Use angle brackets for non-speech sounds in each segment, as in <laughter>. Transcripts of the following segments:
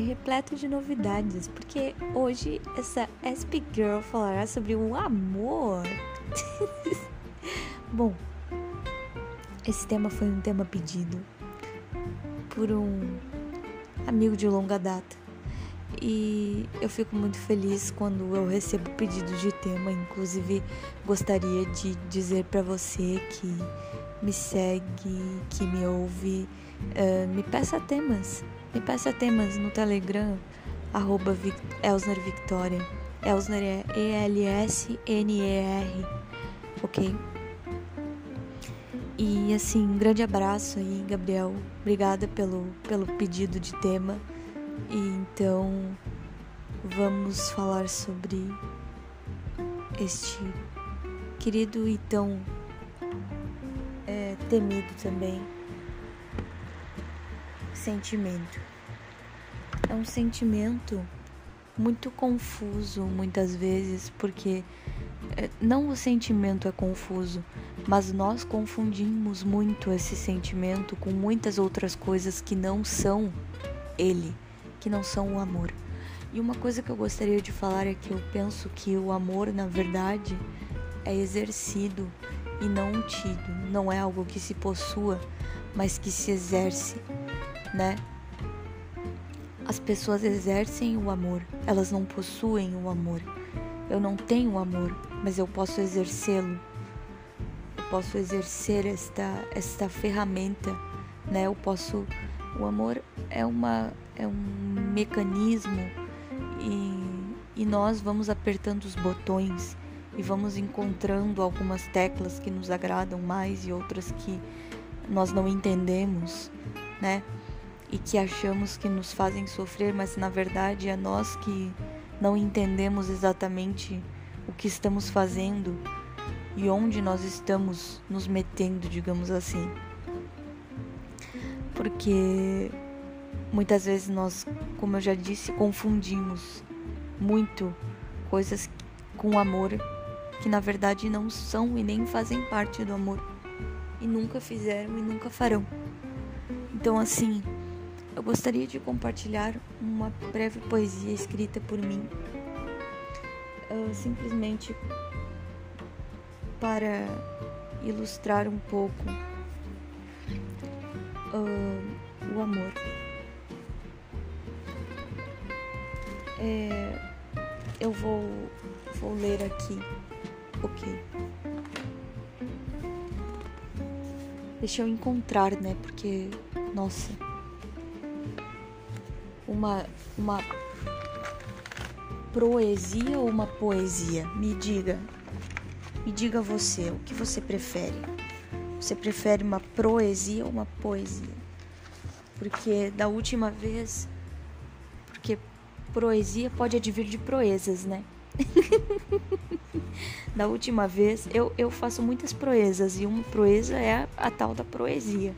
repleto de novidades, porque hoje essa SP Girl falará sobre o amor. <laughs> Bom, esse tema foi um tema pedido por um amigo de longa data e eu fico muito feliz quando eu recebo pedido de tema. Inclusive, gostaria de dizer para você que me segue, que me ouve, uh, me peça temas. Me peça temas no Telegram, arroba Elsner Victoria. Elsner é E-L-S-N-E-R, ok? E assim, um grande abraço aí, Gabriel. Obrigada pelo, pelo pedido de tema. E então vamos falar sobre este querido e tão é, temido também sentimento. É um sentimento muito confuso muitas vezes, porque é, não o sentimento é confuso, mas nós confundimos muito esse sentimento com muitas outras coisas que não são ele que não são o amor. E uma coisa que eu gostaria de falar é que eu penso que o amor, na verdade, é exercido e não tido. Não é algo que se possua, mas que se exerce, né? As pessoas exercem o amor, elas não possuem o amor. Eu não tenho amor, mas eu posso exercê-lo. Eu posso exercer esta esta ferramenta, né? Eu posso o amor é uma é um mecanismo e, e nós vamos apertando os botões e vamos encontrando algumas teclas que nos agradam mais e outras que nós não entendemos, né? E que achamos que nos fazem sofrer, mas na verdade é nós que não entendemos exatamente o que estamos fazendo e onde nós estamos nos metendo, digamos assim. Porque Muitas vezes nós, como eu já disse, confundimos muito coisas com amor que na verdade não são e nem fazem parte do amor e nunca fizeram e nunca farão. Então, assim, eu gostaria de compartilhar uma breve poesia escrita por mim, uh, simplesmente para ilustrar um pouco uh, o amor. É, eu vou, vou ler aqui. Ok. Deixa eu encontrar, né? Porque, nossa. Uma, uma proesia ou uma poesia? Me diga. Me diga você, o que você prefere? Você prefere uma proesia ou uma poesia? Porque da última vez. Porque Proesia pode advir de proezas, né? <laughs> da última vez, eu, eu faço muitas proezas e uma proeza é a, a tal da proesia.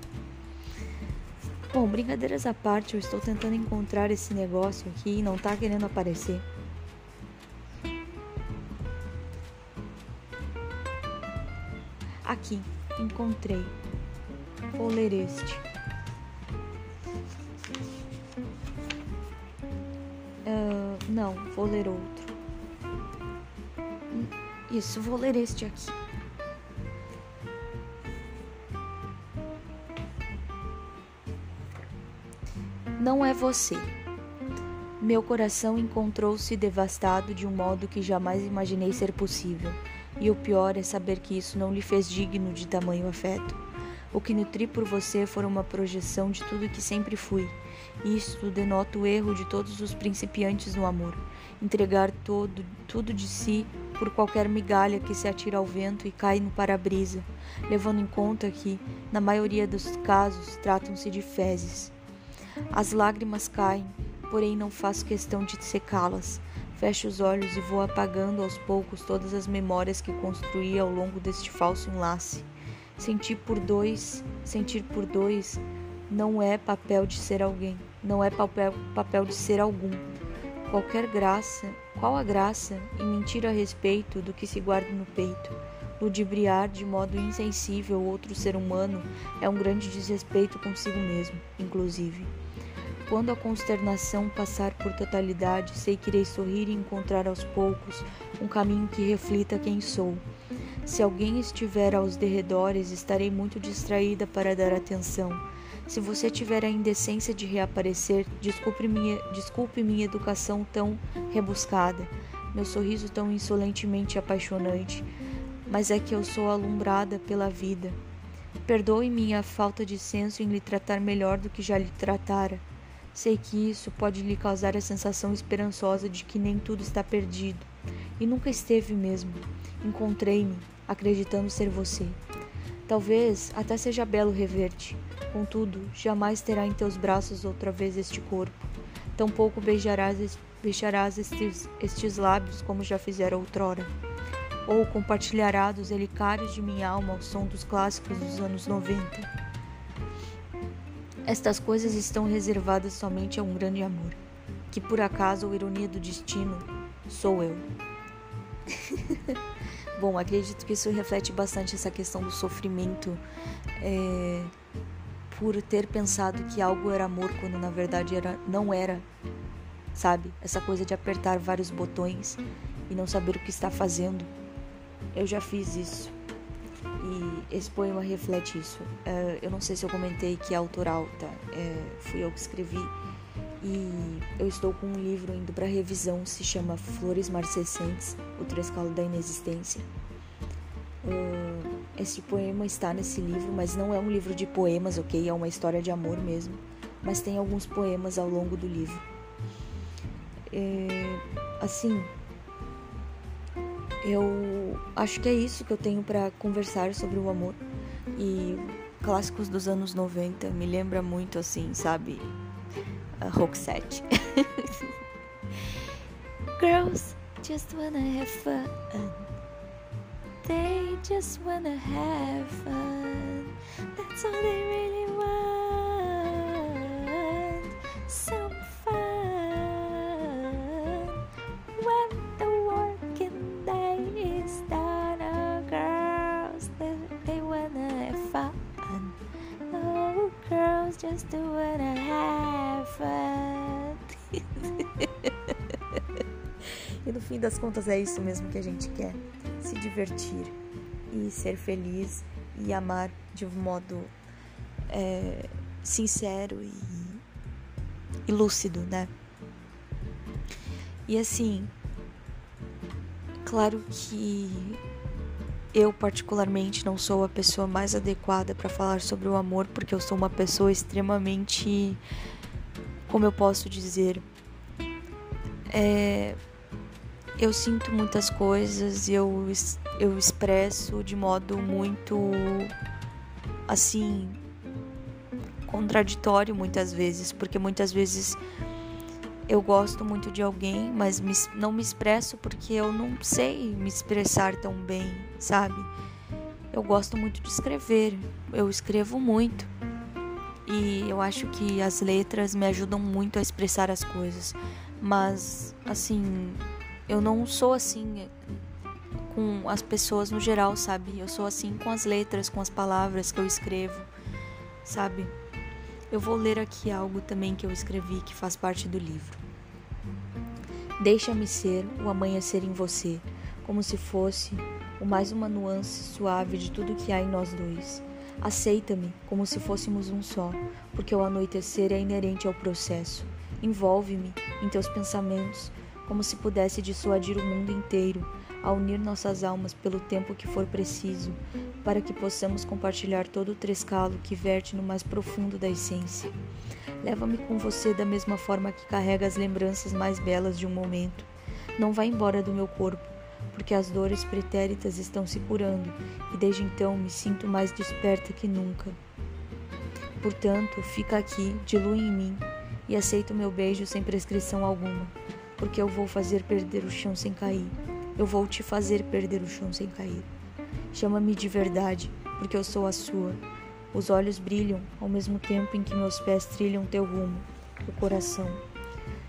Bom, brincadeiras à parte, eu estou tentando encontrar esse negócio aqui e não tá querendo aparecer. Aqui, encontrei. Vou ler este. Não, vou ler outro. Isso, vou ler este aqui. Não é você. Meu coração encontrou-se devastado de um modo que jamais imaginei ser possível, e o pior é saber que isso não lhe fez digno de tamanho afeto. O que nutri por você foi uma projeção de tudo que sempre fui. Isto denota o erro de todos os principiantes no amor. Entregar todo, tudo de si por qualquer migalha que se atira ao vento e cai no para-brisa, levando em conta que, na maioria dos casos, tratam-se de fezes. As lágrimas caem, porém não faço questão de secá-las. Fecho os olhos e vou apagando aos poucos todas as memórias que construí ao longo deste falso enlace. Sentir por dois, sentir por dois não é papel de ser alguém, não é papel, papel de ser algum. Qualquer graça, qual a graça em mentir a respeito do que se guarda no peito? Ludibriar de modo insensível outro ser humano é um grande desrespeito consigo mesmo, inclusive. Quando a consternação passar por totalidade, sei que irei sorrir e encontrar aos poucos um caminho que reflita quem sou. Se alguém estiver aos derredores, estarei muito distraída para dar atenção. Se você tiver a indecência de reaparecer, desculpe minha, desculpe minha educação tão rebuscada, meu sorriso tão insolentemente apaixonante, mas é que eu sou alumbrada pela vida. Perdoe minha falta de senso em lhe tratar melhor do que já lhe tratara. Sei que isso pode lhe causar a sensação esperançosa de que nem tudo está perdido. E nunca esteve mesmo. Encontrei-me, acreditando ser você. Talvez até seja belo rever-te. Contudo, jamais terá em teus braços outra vez este corpo. Tampouco beijarás, beijarás estes, estes lábios como já fizera outrora. Ou compartilhará dos relicários de minha alma ao som dos clássicos dos anos 90. Estas coisas estão reservadas somente a um grande amor, que por acaso ou ironia do destino sou eu. <laughs> Bom, acredito que isso reflete bastante essa questão do sofrimento é, por ter pensado que algo era amor quando na verdade era, não era, sabe? Essa coisa de apertar vários botões e não saber o que está fazendo. Eu já fiz isso. E esse poema reflete isso. Uh, eu não sei se eu comentei que é autoral, tá? É, fui eu que escrevi. E eu estou com um livro indo para revisão, se chama Flores Marcescentes, o Trescalo da Inexistência. Uh, esse poema está nesse livro, mas não é um livro de poemas, ok? É uma história de amor mesmo. Mas tem alguns poemas ao longo do livro. É, assim, eu acho que é isso que eu tenho para conversar sobre o amor. E clássicos dos anos 90 me lembra muito assim, sabe? Roxette. <laughs> Girls just wanna have fun. They just wanna have fun. That's all they <laughs> e no fim das contas é isso mesmo que a gente quer: se divertir e ser feliz e amar de um modo é, sincero e, e lúcido, né? E assim, claro que eu, particularmente, não sou a pessoa mais adequada para falar sobre o amor, porque eu sou uma pessoa extremamente. Como eu posso dizer? É, eu sinto muitas coisas e eu, eu expresso de modo muito. assim. contraditório muitas vezes, porque muitas vezes eu gosto muito de alguém, mas me, não me expresso porque eu não sei me expressar tão bem, sabe? Eu gosto muito de escrever, eu escrevo muito e eu acho que as letras me ajudam muito a expressar as coisas, mas assim, eu não sou assim com as pessoas no geral, sabe? Eu sou assim com as letras, com as palavras que eu escrevo, sabe? Eu vou ler aqui algo também que eu escrevi que faz parte do livro. Deixa-me ser o amanhecer em você, como se fosse o mais uma nuance suave de tudo que há em nós dois. Aceita-me como se fôssemos um só, porque o anoitecer é inerente ao processo. Envolve-me em teus pensamentos, como se pudesse dissuadir o mundo inteiro a unir nossas almas pelo tempo que for preciso, para que possamos compartilhar todo o trescalo que verte no mais profundo da essência. Leva-me com você da mesma forma que carrega as lembranças mais belas de um momento. Não vá embora do meu corpo, porque as dores pretéritas estão se curando e desde então me sinto mais desperta que nunca. Portanto, fica aqui, dilui em mim e aceita o meu beijo sem prescrição alguma, porque eu vou fazer perder o chão sem cair. Eu vou te fazer perder o chão sem cair. Chama-me de verdade, porque eu sou a sua. Os olhos brilham ao mesmo tempo em que meus pés trilham teu rumo, o coração.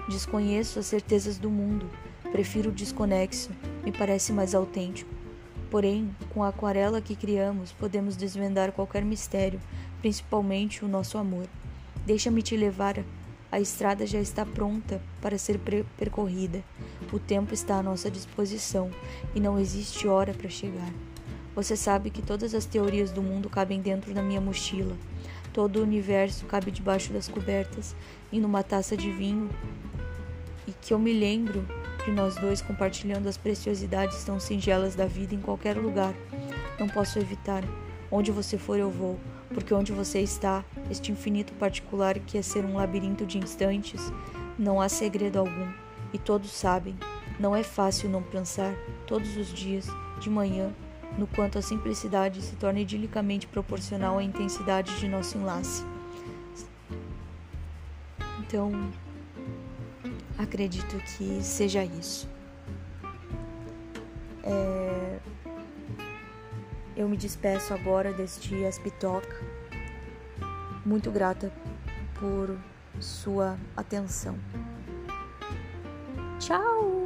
Desconheço as certezas do mundo, prefiro o desconexo, me parece mais autêntico. Porém, com a aquarela que criamos, podemos desvendar qualquer mistério, principalmente o nosso amor. Deixa-me te levar. A estrada já está pronta para ser percorrida. O tempo está à nossa disposição e não existe hora para chegar. Você sabe que todas as teorias do mundo cabem dentro da minha mochila. Todo o universo cabe debaixo das cobertas e numa taça de vinho. E que eu me lembro de nós dois compartilhando as preciosidades tão singelas da vida em qualquer lugar. Não posso evitar. Onde você for, eu vou, porque onde você está, este infinito particular que é ser um labirinto de instantes, não há segredo algum, e todos sabem. Não é fácil não pensar, todos os dias, de manhã, no quanto a simplicidade se torna idilicamente proporcional à intensidade de nosso enlace. Então, acredito que seja isso. É... Eu me despeço agora deste Aspitalk. Muito grata por sua atenção. Tchau!